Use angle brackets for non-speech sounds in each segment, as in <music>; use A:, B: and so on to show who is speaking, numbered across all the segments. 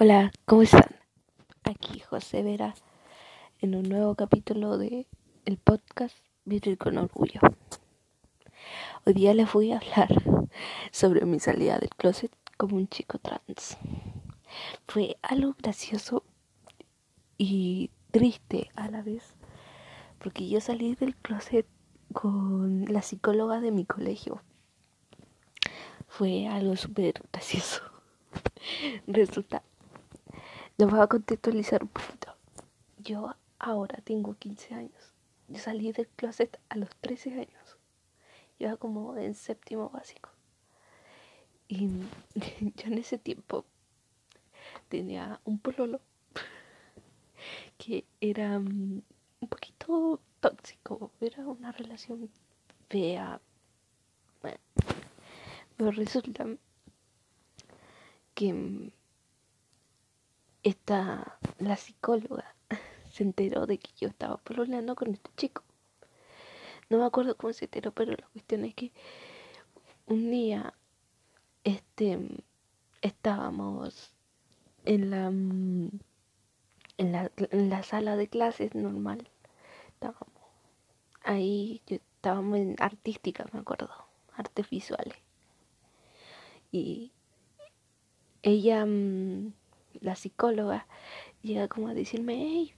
A: Hola, ¿cómo están? Aquí José Vera en un nuevo capítulo de el podcast Vivir con Orgullo. Hoy día les voy a hablar sobre mi salida del closet como un chico trans. Fue algo gracioso y triste a la vez, porque yo salí del closet con la psicóloga de mi colegio. Fue algo súper gracioso. <laughs> Resulta les voy a contextualizar un poquito. Yo ahora tengo 15 años. Yo salí del closet a los 13 años. Yo era como en séptimo básico. Y <laughs> yo en ese tiempo tenía un pololo <laughs> que era mm, un poquito tóxico. Era una relación fea. pero resulta que mm, esta, la psicóloga <laughs> se enteró de que yo estaba pololeando con este chico. No me acuerdo cómo se enteró, pero la cuestión es que un día este estábamos en la en la, en la sala de clases normal. Estábamos ahí, yo estábamos en artística, me acuerdo, artes visuales. Y ella mm, la psicóloga llega como a decirme, hey,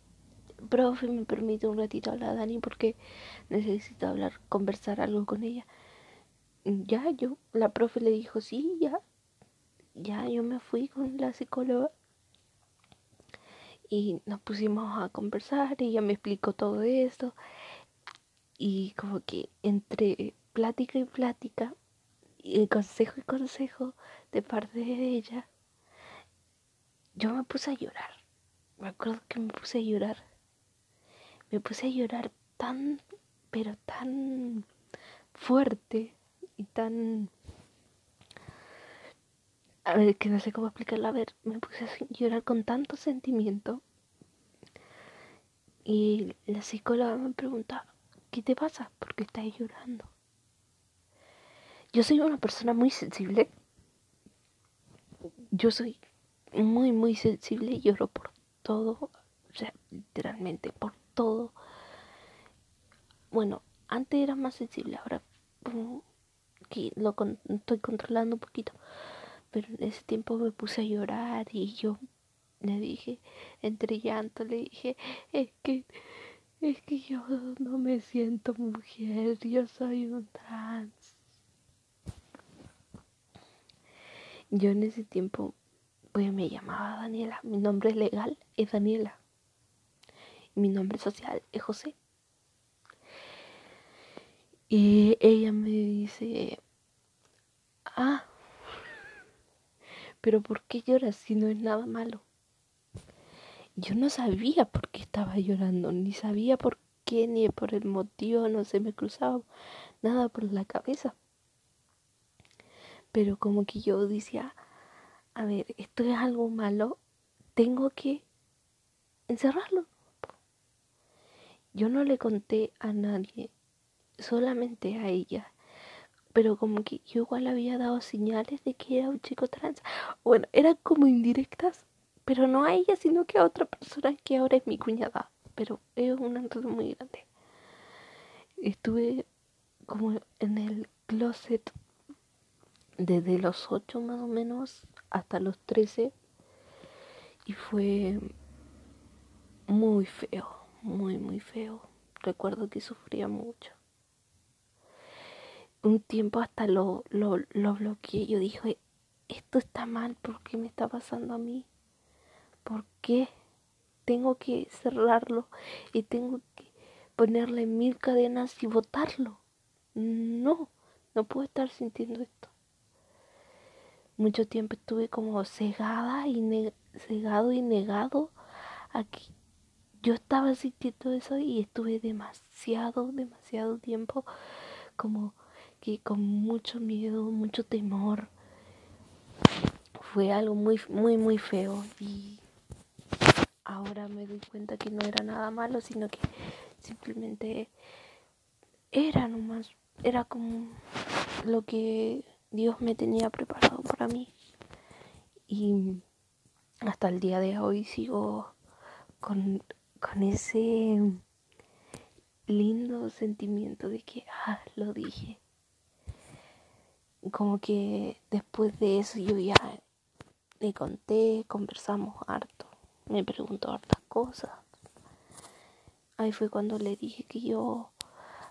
A: profe, me permite un ratito hablar a Dani porque necesito hablar, conversar algo con ella. Ya, yo, la profe le dijo, sí, ya, ya, yo me fui con la psicóloga y nos pusimos a conversar ella me explicó todo esto y como que entre plática y plática y consejo y consejo de parte de ella yo me puse a llorar. Me acuerdo que me puse a llorar. Me puse a llorar tan, pero tan fuerte y tan... A ver, que no sé cómo explicarlo. A ver, me puse a llorar con tanto sentimiento. Y la psicóloga me pregunta, ¿qué te pasa? ¿Por qué estás llorando? Yo soy una persona muy sensible. Yo soy muy, muy sensible lloro por todo, o sea, literalmente por todo. Bueno, antes era más sensible, ahora lo estoy controlando un poquito, pero en ese tiempo me puse a llorar y yo le dije, entre llanto, le dije, es que, es que yo no me siento mujer, yo soy un trans. Yo en ese tiempo pues me llamaba Daniela. Mi nombre legal es Daniela. mi nombre social es José. Y ella me dice, ah, pero ¿por qué lloras si no es nada malo? Yo no sabía por qué estaba llorando, ni sabía por qué, ni por el motivo, no se me cruzaba nada por la cabeza. Pero como que yo decía, a ver, esto es algo malo, tengo que encerrarlo. Yo no le conté a nadie, solamente a ella. Pero como que yo igual había dado señales de que era un chico trans. Bueno, eran como indirectas, pero no a ella, sino que a otra persona que ahora es mi cuñada. Pero es un enredo muy grande. Estuve como en el closet desde los ocho más o menos hasta los 13 y fue muy feo, muy, muy feo. Recuerdo que sufría mucho. Un tiempo hasta lo, lo, lo bloqueé. Yo dije, esto está mal, ¿por qué me está pasando a mí? ¿Por qué tengo que cerrarlo y tengo que ponerle mil cadenas y botarlo? No, no puedo estar sintiendo esto mucho tiempo estuve como cegada y cegado y negado a que yo estaba sintiendo eso y estuve demasiado, demasiado tiempo como que con mucho miedo, mucho temor. Fue algo muy, muy, muy feo y ahora me doy cuenta que no era nada malo, sino que simplemente era nomás, era como lo que Dios me tenía preparado para mí. Y hasta el día de hoy sigo con, con ese lindo sentimiento de que, ah, lo dije. Como que después de eso yo ya le conté, conversamos harto, me preguntó hartas cosas. Ahí fue cuando le dije que yo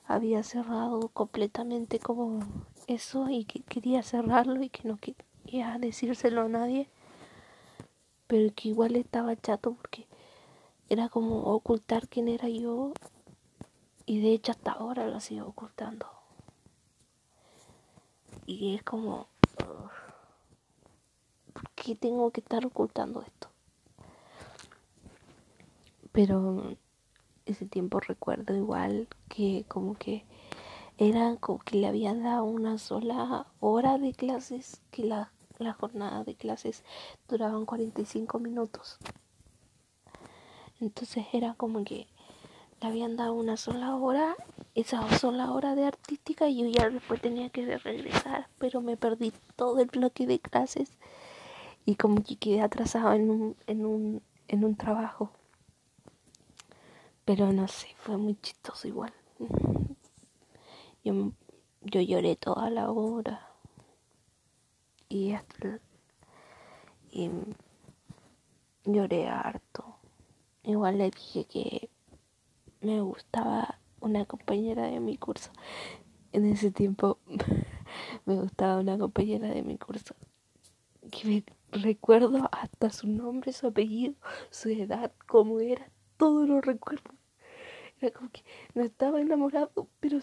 A: había cerrado completamente como eso y que quería cerrarlo y que no quería decírselo a nadie, pero que igual estaba chato porque era como ocultar quién era yo y de hecho hasta ahora lo sigo ocultando. Y es como, ¿por qué tengo que estar ocultando esto? Pero ese tiempo recuerdo igual que como que era como que le habían dado una sola hora de clases, que la, jornada de clases duraban 45 minutos. Entonces era como que le habían dado una sola hora, esa sola hora de artística y yo ya después tenía que regresar, pero me perdí todo el bloque de clases y como que quedé atrasado en un, en un, en un trabajo. Pero no sé, fue muy chistoso igual. <laughs> Yo, yo lloré toda la hora. Y hasta y lloré harto. Igual le dije que me gustaba una compañera de mi curso. En ese tiempo <laughs> me gustaba una compañera de mi curso. Que me recuerdo hasta su nombre, su apellido, su edad, cómo era, todo lo recuerdo. Era como que no estaba enamorado, pero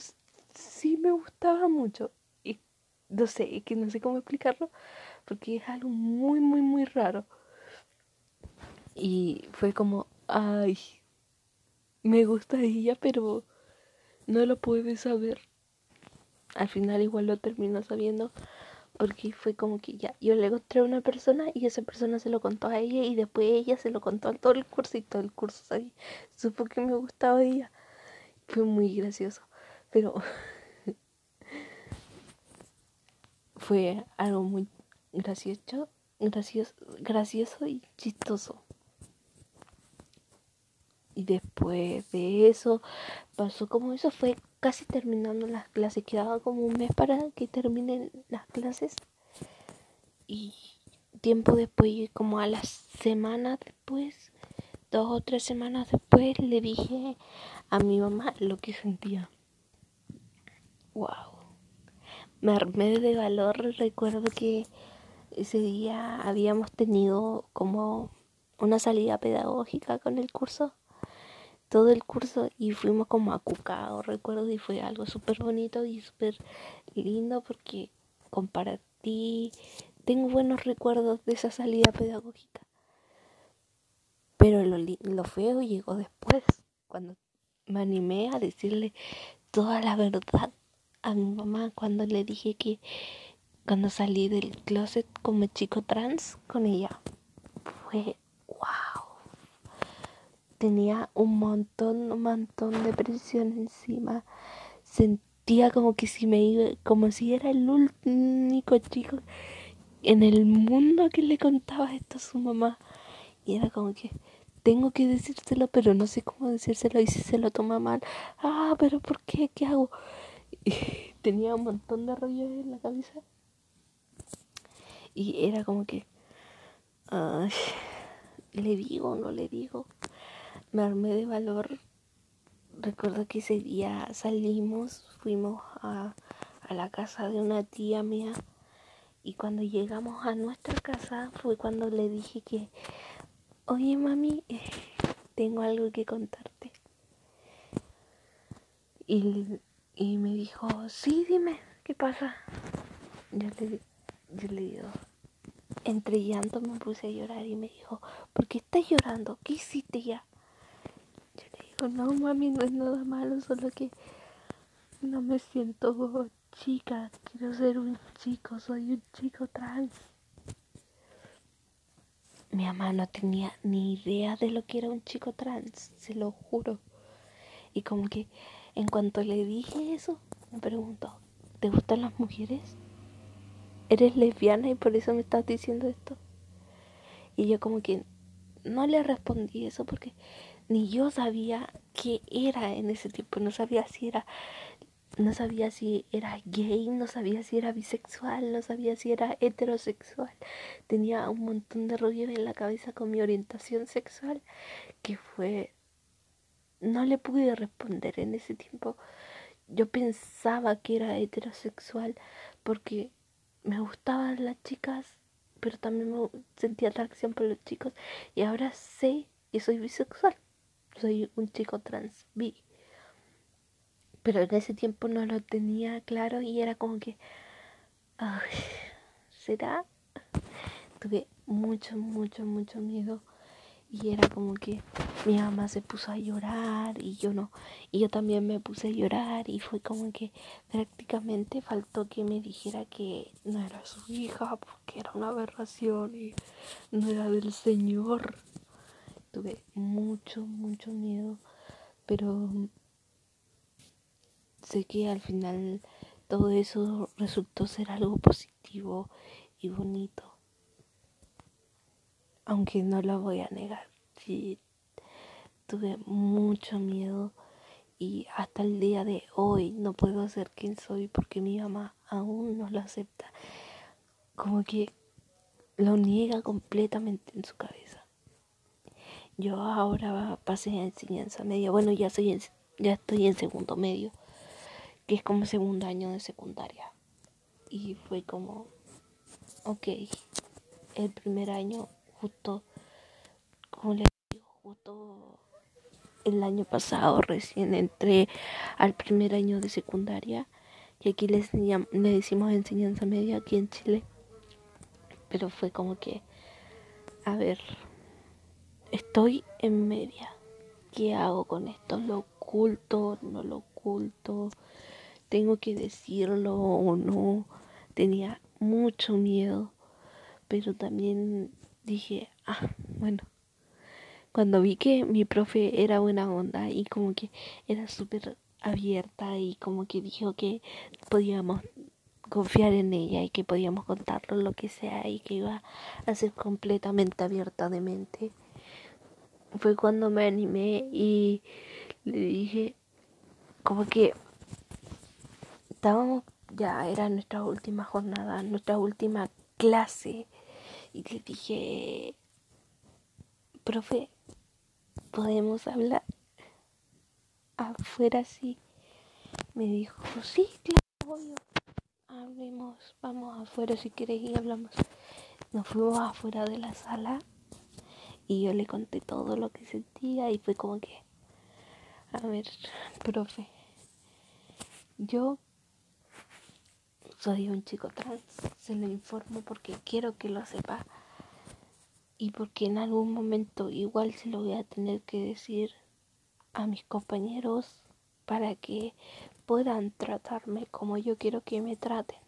A: sí me gustaba mucho. Y no sé, que no sé cómo explicarlo, porque es algo muy, muy, muy raro. Y fue como, ay, me gusta ella, pero no lo puede saber. Al final igual lo terminó sabiendo porque fue como que ya yo le encontré a una persona y esa persona se lo contó a ella y después ella se lo contó a todo el curso y todo el curso sabía, supo que me gustaba ella. Fue muy gracioso, pero <laughs> fue algo muy gracioso, gracioso, gracioso y chistoso. Y después de eso pasó como eso fue casi terminando las clases, quedaba como un mes para que terminen las clases. Y tiempo después, como a las semanas después, dos o tres semanas después, le dije a mi mamá lo que sentía. Wow. Me armé de valor, recuerdo que ese día habíamos tenido como una salida pedagógica con el curso todo el curso y fuimos como a Cucao, recuerdo, y fue algo súper bonito y súper lindo porque compartí, tengo buenos recuerdos de esa salida pedagógica. Pero lo, lo feo llegó después, cuando me animé a decirle toda la verdad a mi mamá cuando le dije que cuando salí del closet como chico trans con ella. Fue tenía un montón, un montón de presión encima. Sentía como que si me iba, como si era el único chico en el mundo que le contaba esto a su mamá. Y era como que tengo que decírselo, pero no sé cómo decírselo y si se lo toma mal. Ah, pero ¿por qué? ¿Qué hago? <laughs> Y tenía un montón de rollos en la cabeza. Y era como que, ay, le digo, no le digo me armé de valor. Recuerdo que ese día salimos, fuimos a, a la casa de una tía mía y cuando llegamos a nuestra casa fue cuando le dije que, oye mami, <laughs> tengo algo que contarte. Y, y me dijo, sí, dime, ¿qué pasa? Yo le, yo le digo, entre llanto me puse a llorar y me dijo, ¿por qué estás llorando? ¿Qué hiciste ya? No mami, no es nada malo, solo que no me siento chica, quiero ser un chico, soy un chico trans. Mi mamá no tenía ni idea de lo que era un chico trans, se lo juro. Y como que en cuanto le dije eso, me preguntó, ¿te gustan las mujeres? ¿Eres lesbiana y por eso me estás diciendo esto? Y yo como que no le respondí eso porque ni yo sabía qué era en ese tiempo, no sabía si era no sabía si era gay, no sabía si era bisexual, no sabía si era heterosexual. Tenía un montón de rollos en la cabeza con mi orientación sexual que fue no le pude responder en ese tiempo. Yo pensaba que era heterosexual porque me gustaban las chicas, pero también me sentía atracción por los chicos. Y ahora sé que soy bisexual. Soy un chico trans, bi. Pero en ese tiempo no lo tenía claro y era como que, ay, ¿será? Tuve mucho, mucho, mucho miedo y era como que mi mamá se puso a llorar y yo no y yo también me puse a llorar y fue como que prácticamente faltó que me dijera que no era su hija porque era una aberración y no era del señor tuve mucho mucho miedo pero sé que al final todo eso resultó ser algo positivo y bonito aunque no lo voy a negar, tuve mucho miedo y hasta el día de hoy no puedo ser quien soy porque mi mamá aún no lo acepta, como que lo niega completamente en su cabeza. Yo ahora pasé a enseñanza media, bueno ya soy ya estoy en segundo medio, que es como segundo año de secundaria. Y fue como, ok, el primer año justo, como les digo, justo el año pasado recién entré al primer año de secundaria, que aquí les le decimos enseñanza media aquí en Chile, pero fue como que, a ver, estoy en media, ¿qué hago con esto? ¿Lo oculto? ¿No lo oculto? ¿Tengo que decirlo o no? Tenía mucho miedo, pero también dije, ah, bueno. Cuando vi que mi profe era buena onda y como que era súper abierta y como que dijo que podíamos confiar en ella y que podíamos contarlo lo que sea y que iba a ser completamente abierta de mente. Fue cuando me animé y le dije como que estábamos ya era nuestra última jornada, nuestra última clase y le dije, profe, ¿podemos hablar afuera sí? Me dijo, sí, claro, obvio. Hablemos, vamos afuera si quieres y hablamos. Nos fuimos afuera de la sala y yo le conté todo lo que sentía y fue como que, a ver, <laughs> profe, yo soy un chico trans, se lo informo porque quiero que lo sepa y porque en algún momento igual se lo voy a tener que decir a mis compañeros para que puedan tratarme como yo quiero que me traten.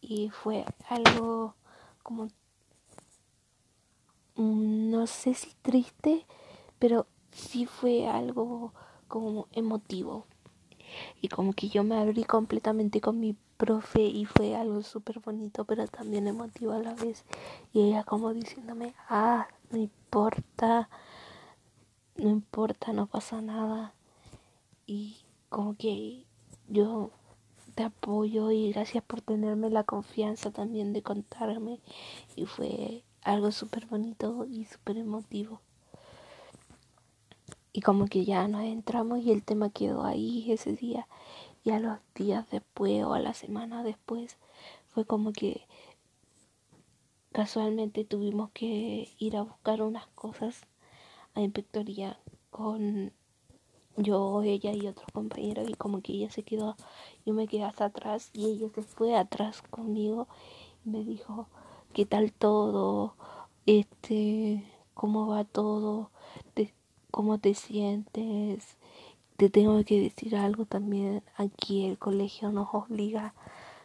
A: Y fue algo como, no sé si triste, pero sí fue algo como emotivo. Y como que yo me abrí completamente con mi profe y fue algo súper bonito pero también emotivo a la vez. Y ella como diciéndome ah no importa no importa no pasa nada y como que yo te apoyo y gracias por tenerme la confianza también de contarme. Y fue algo súper bonito y súper emotivo. Y como que ya nos entramos y el tema quedó ahí ese día. Y a los días después o a la semana después fue como que casualmente tuvimos que ir a buscar unas cosas a inspectoría con yo, ella y otro compañero y como que ella se quedó, yo me quedé hasta atrás y ella se fue atrás conmigo y me dijo, ¿qué tal todo? Este, ¿cómo va todo? cómo te sientes. Te tengo que decir algo también. Aquí el colegio nos obliga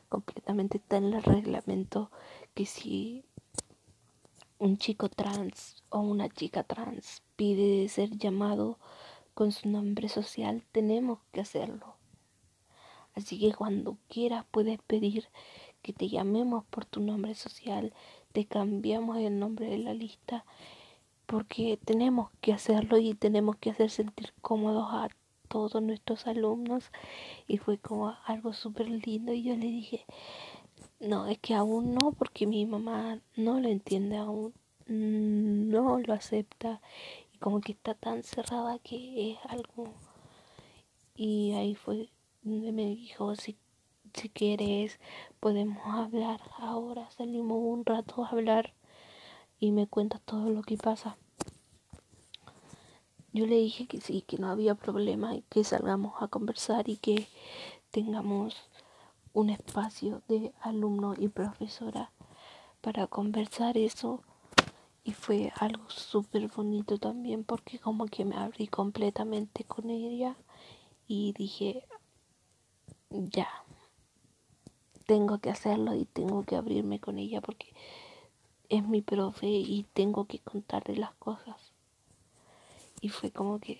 A: completamente, está en el reglamento que si un chico trans o una chica trans pide ser llamado con su nombre social, tenemos que hacerlo. Así que cuando quieras puedes pedir que te llamemos por tu nombre social, te cambiamos el nombre de la lista porque tenemos que hacerlo y tenemos que hacer sentir cómodos a todos nuestros alumnos. Y fue como algo súper lindo. Y yo le dije no es que aún no porque mi mamá no lo entiende aún no lo acepta. Y como que está tan cerrada que es algo y ahí fue donde me dijo si si quieres podemos hablar ahora salimos un rato a hablar y me cuenta todo lo que pasa. Yo le dije que sí, que no había problema y que salgamos a conversar y que tengamos un espacio de alumno y profesora para conversar eso. Y fue algo súper bonito también porque como que me abrí completamente con ella y dije ya tengo que hacerlo y tengo que abrirme con ella porque es mi profe y tengo que contarle las cosas. Y fue como que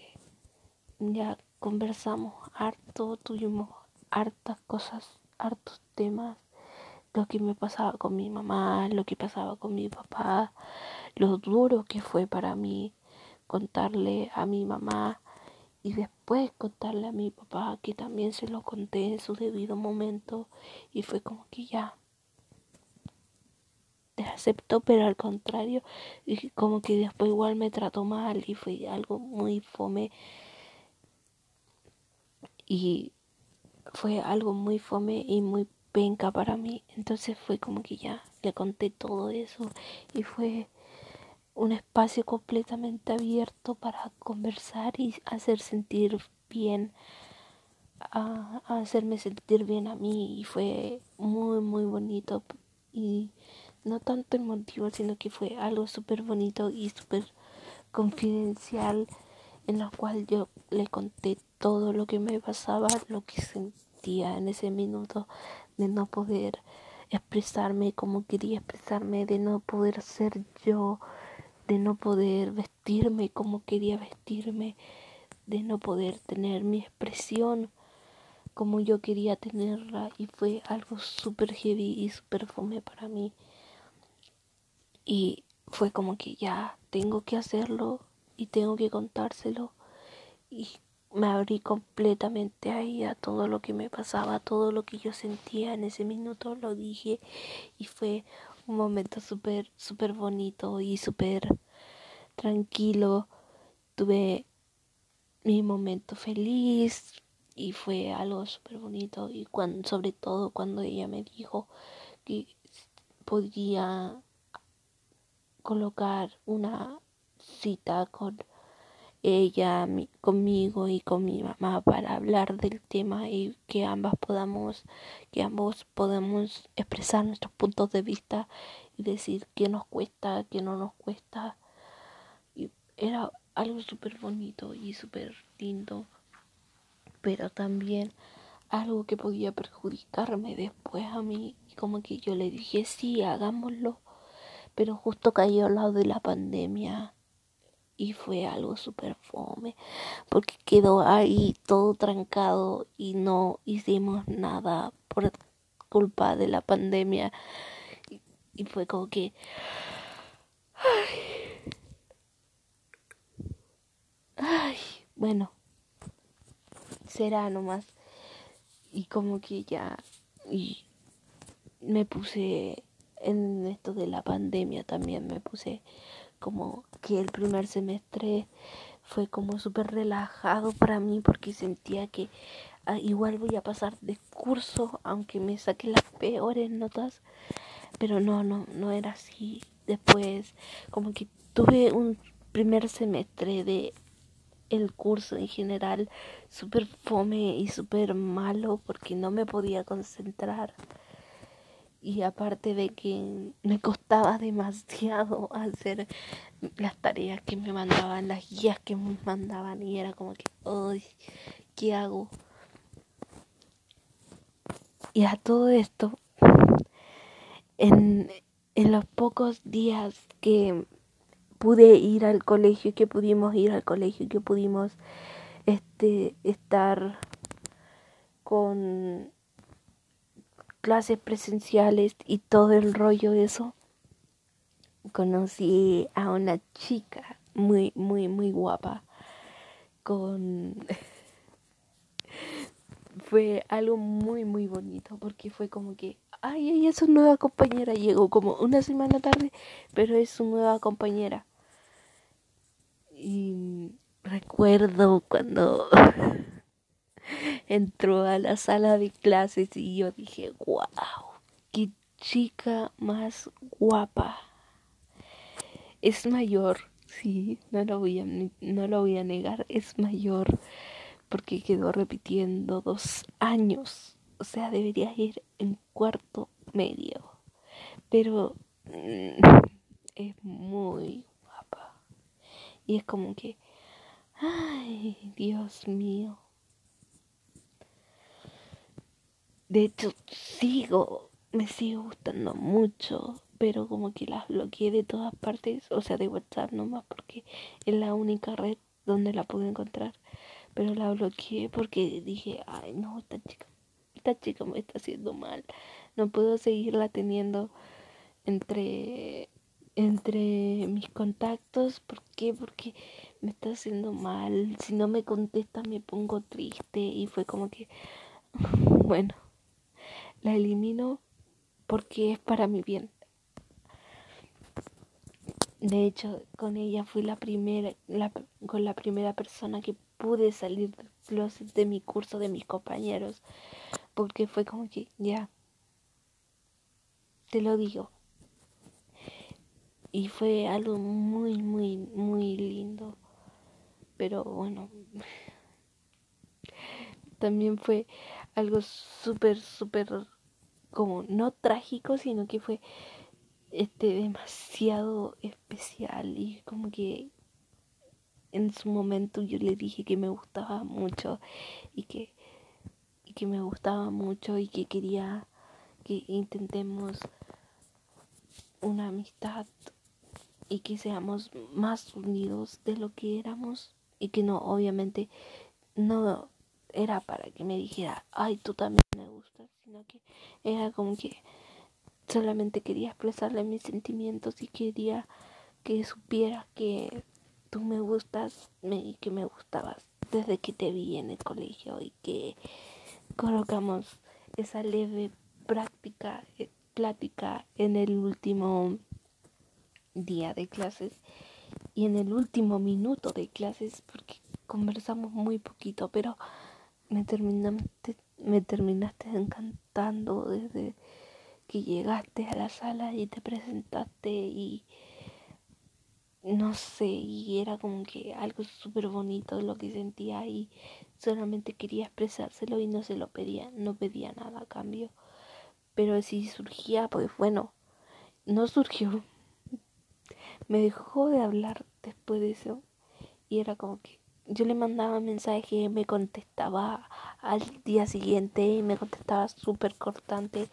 A: ya conversamos harto, tuvimos hartas cosas, hartos temas, lo que me pasaba con mi mamá, lo que pasaba con mi papá, lo duro que fue para mí contarle a mi mamá y después contarle a mi papá que también se lo conté en su debido momento y fue como que ya aceptó, pero al contrario, y como que después igual me trató mal y fue algo muy fome. Y fue algo muy fome y muy penca para mí. Entonces fue como que ya le conté todo eso y fue un espacio completamente abierto para conversar y hacer sentir bien a, hacerme sentir bien a mí. Y fue muy muy bonito y no tanto el motivo, sino que fue algo súper bonito y súper confidencial en lo cual yo le conté todo lo que me pasaba, lo que sentía en ese minuto de no poder expresarme como quería expresarme, de no poder ser yo, de no poder vestirme como quería vestirme, de no poder tener mi expresión como yo quería tenerla y fue algo súper heavy y súper fome para mí. Y fue como que ya tengo que hacerlo y tengo que contárselo. Y me abrí completamente ahí a todo lo que me pasaba, todo lo que yo sentía en ese minuto, lo dije y fue un momento súper, súper bonito y súper tranquilo. Tuve mi momento feliz y fue algo súper bonito y cuando, sobre todo cuando ella me dijo que podía colocar una cita con ella, conmigo y con mi mamá para hablar del tema y que ambas podamos, que ambos podamos expresar nuestros puntos de vista y decir qué nos cuesta, qué no nos cuesta. Y era algo súper bonito y súper lindo, pero también algo que podía perjudicarme después a mí, como que yo le dije, sí, hagámoslo pero justo cayó al lado de la pandemia y fue algo súper fome porque quedó ahí todo trancado y no hicimos nada por culpa de la pandemia. Y, fue como que ay, ay bueno será nomás. Y como que ya y me puse en esto de la pandemia también me puse como que el primer semestre fue como súper relajado para mí porque sentía que ah, igual voy a pasar de curso aunque me saqué las peores notas. Pero no no no era así. Después como que tuve un primer semestre de el curso en general súper fome y súper malo porque no me podía concentrar y aparte de que me costaba demasiado hacer las tareas que me mandaban, las guías que me mandaban y era como que, ¡ay! ¿Qué hago? Y a todo esto, en, en los pocos días que pude ir al colegio, que pudimos ir al colegio, que pudimos este estar con clases presenciales y todo el rollo eso, conocí a una chica muy, muy, muy guapa con... <laughs> fue algo muy, muy bonito porque fue como que, ay, ella es su nueva compañera. Llegó como una semana tarde, pero es su nueva compañera. Y recuerdo cuando <laughs> entró a la sala de clases y yo dije, wow, qué chica más guapa. Es mayor, sí, no lo voy a, no lo voy a negar, es mayor porque quedó repitiendo dos años. O sea, debería ir en cuarto medio. Pero mm, es muy guapa. Y es como que, ay, Dios mío. De hecho, sigo, me sigue gustando mucho, pero como que las bloqueé de todas partes, o sea, de WhatsApp nomás, porque es la única red donde la pude encontrar. Pero la bloqueé porque dije, ay, no, esta chica, esta chica me está haciendo mal. No puedo seguirla teniendo entre entre mis contactos. ¿Por qué? Porque me está haciendo mal. Si no me contesta me pongo triste y fue como que, <laughs> bueno, la elimino porque es para mi bien. De hecho, con ella fui la primera, la, con la primera persona que pude salir de mi curso, de mis compañeros, porque fue como que, ya, te lo digo. Y fue algo muy, muy, muy lindo. Pero bueno, <laughs> también fue algo súper, súper como no trágico, sino que fue este demasiado especial y como que en su momento yo le dije que me gustaba mucho y que y que me gustaba mucho y que quería que intentemos una amistad y que seamos más unidos de lo que éramos y que no obviamente no era para que me dijera ay tú también me gustas sino que era como que solamente quería expresarle mis sentimientos y quería que supiera que tú me gustas y que me gustabas desde que te vi en el colegio y que colocamos esa leve práctica, eh, plática en el último día de clases y en el último minuto de clases porque conversamos muy poquito, pero me terminaste, me terminaste encantando desde que llegaste a la sala y te presentaste y no sé, y era como que algo súper bonito lo que sentía y solamente quería expresárselo y no se lo pedía, no pedía nada a cambio. Pero si surgía, pues bueno, no surgió. <laughs> Me dejó de hablar después de eso y era como que yo le mandaba mensaje, me contestaba al día siguiente y me contestaba súper cortante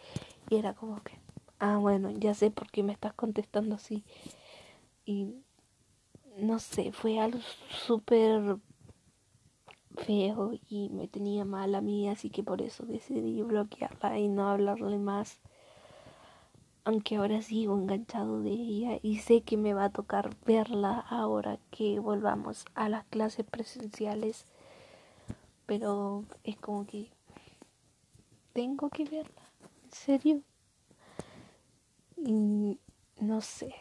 A: y era como que, ah, bueno, ya sé por qué me estás contestando así. Y no sé, fue algo súper feo y me tenía mal a mí, así que por eso decidí bloquearla y no hablarle más. Aunque ahora sigo enganchado de ella y sé que me va a tocar verla ahora que volvamos a las clases presenciales. Pero es como que tengo que verla, en serio. Y no sé,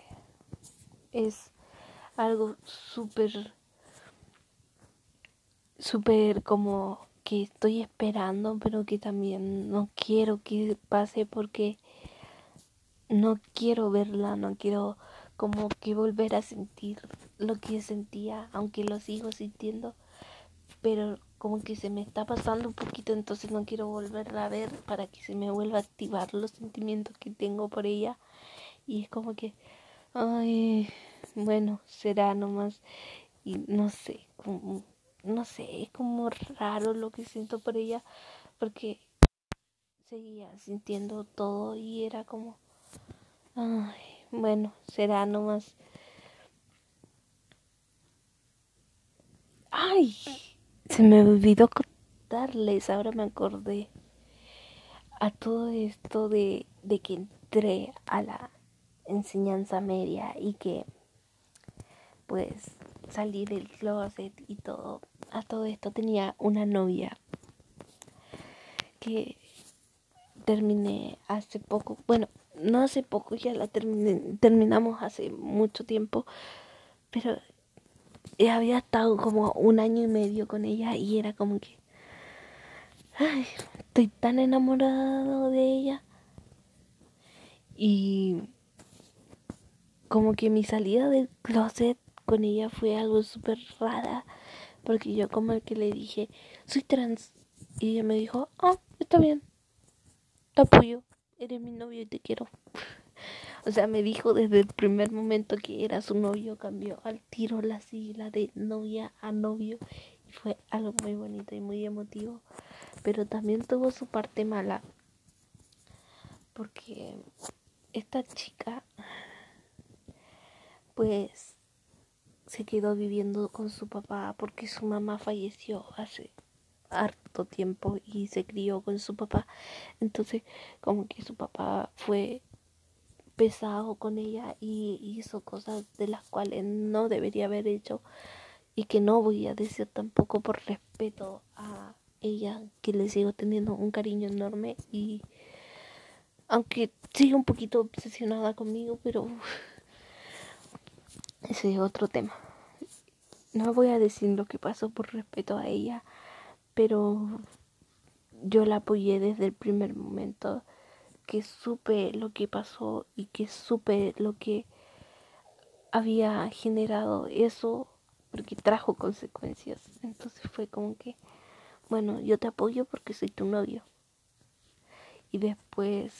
A: es algo súper, súper como que estoy esperando, pero que también no quiero que pase porque no quiero verla, no quiero como que volver a sentir lo que sentía, aunque lo sigo sintiendo, pero como que se me está pasando un poquito, entonces no quiero volverla a ver para que se me vuelva a activar los sentimientos que tengo por ella. Y es como que, ay, bueno, será nomás. Y no sé, como, no sé, es como raro lo que siento por ella, porque seguía sintiendo todo y era como, ay, bueno, será nomás. Ay, se me olvidó contarles, ahora me acordé a todo esto de, de que entré a la enseñanza media y que pues salí del closet y todo. A todo esto tenía una novia que terminé hace poco, bueno, no hace poco, ya la terminé, terminamos hace mucho tiempo, pero había estado como un año y medio con ella y era como que, ay, estoy tan enamorado de ella. Y como que mi salida del closet con ella fue algo súper rara, porque yo como que le dije, soy trans, y ella me dijo, oh, está bien, te apoyo, eres mi novio y te quiero. O sea, me dijo desde el primer momento que era su novio, cambió al tiro la sigla de novia a novio y fue algo muy bonito y muy emotivo, pero también tuvo su parte mala, porque esta chica, pues se quedó viviendo con su papá porque su mamá falleció hace harto tiempo y se crió con su papá. Entonces, como que su papá fue pesado con ella y hizo cosas de las cuales no debería haber hecho y que no voy a decir tampoco por respeto a ella, que le sigo teniendo un cariño enorme y aunque sigue un poquito obsesionada conmigo, pero ese es otro tema. No voy a decir lo que pasó por respeto a ella, pero yo la apoyé desde el primer momento que supe lo que pasó y que supe lo que había generado eso porque trajo consecuencias. Entonces fue como que, bueno, yo te apoyo porque soy tu novio. Y después,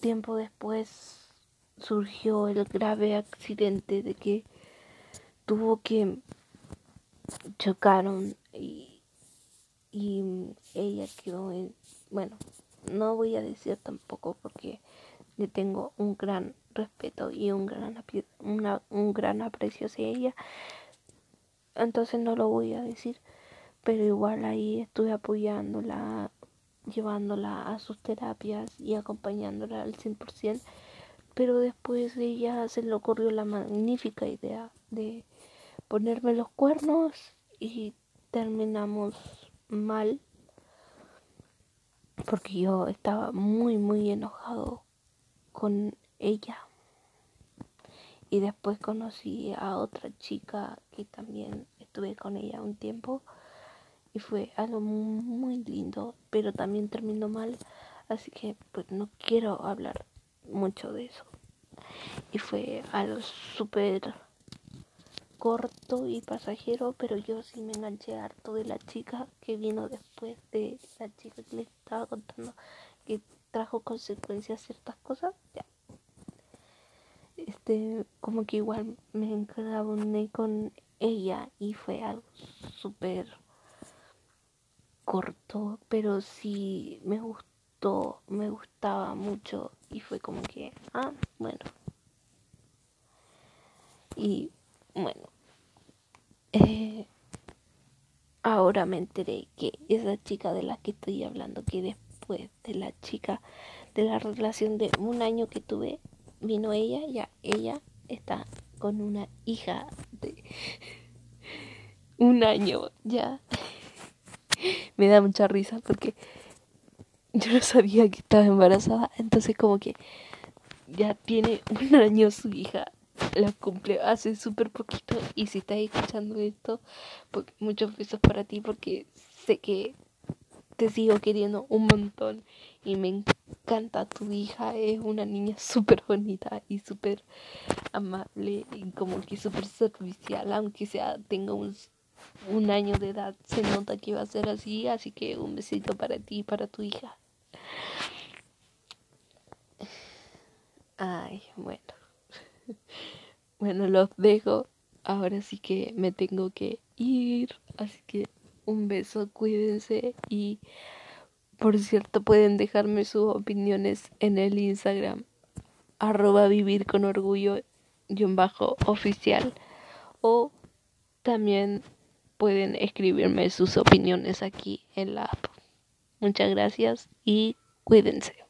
A: tiempo después, surgió el grave accidente de que tuvo que chocaron y, y ella quedó en, bueno, no voy a decir tampoco porque le tengo un gran respeto y un gran, una, un gran aprecio hacia ella, entonces no lo voy a decir, pero igual ahí estuve apoyándola, llevándola a sus terapias y acompañándola al 100%, pero después ella se le ocurrió la magnífica idea de ponerme los cuernos y terminamos mal porque yo estaba muy muy enojado con ella. Y después conocí a otra chica que también estuve con ella un tiempo y fue algo muy, lindo pero también terminó mal. Así que pues no quiero hablar mucho de eso. Y fue algo súper corto y pasajero, pero yo sí me enganché harto de la chica que vino después de la chica que les estaba contando que trajo consecuencias ciertas cosas. Ya. Este, como que igual me encaraboné con ella y fue algo súper corto, pero sí me gustó, me gustaba mucho y fue como que, ah, bueno. Y bueno, eh, ahora me enteré que esa chica de la que estoy hablando, que después de la chica de la relación de un año que tuve, vino ella, ya ella está con una hija de un año ya. <laughs> me da mucha risa porque yo no sabía que estaba embarazada, entonces como que ya tiene un año su hija la cumple hace súper poquito y si estás escuchando esto, pues, muchos besos para ti porque sé que te sigo queriendo un montón y me encanta tu hija, es una niña súper bonita y súper amable y como que súper servicial, aunque sea tenga un, un año de edad, se nota que va a ser así, así que un besito para ti y para tu hija. Ay, bueno. <laughs> Bueno, los dejo. Ahora sí que me tengo que ir. Así que un beso, cuídense. Y por cierto, pueden dejarme sus opiniones en el Instagram. Arroba vivir con orgullo bajo oficial. O también pueden escribirme sus opiniones aquí en la app. Muchas gracias y cuídense.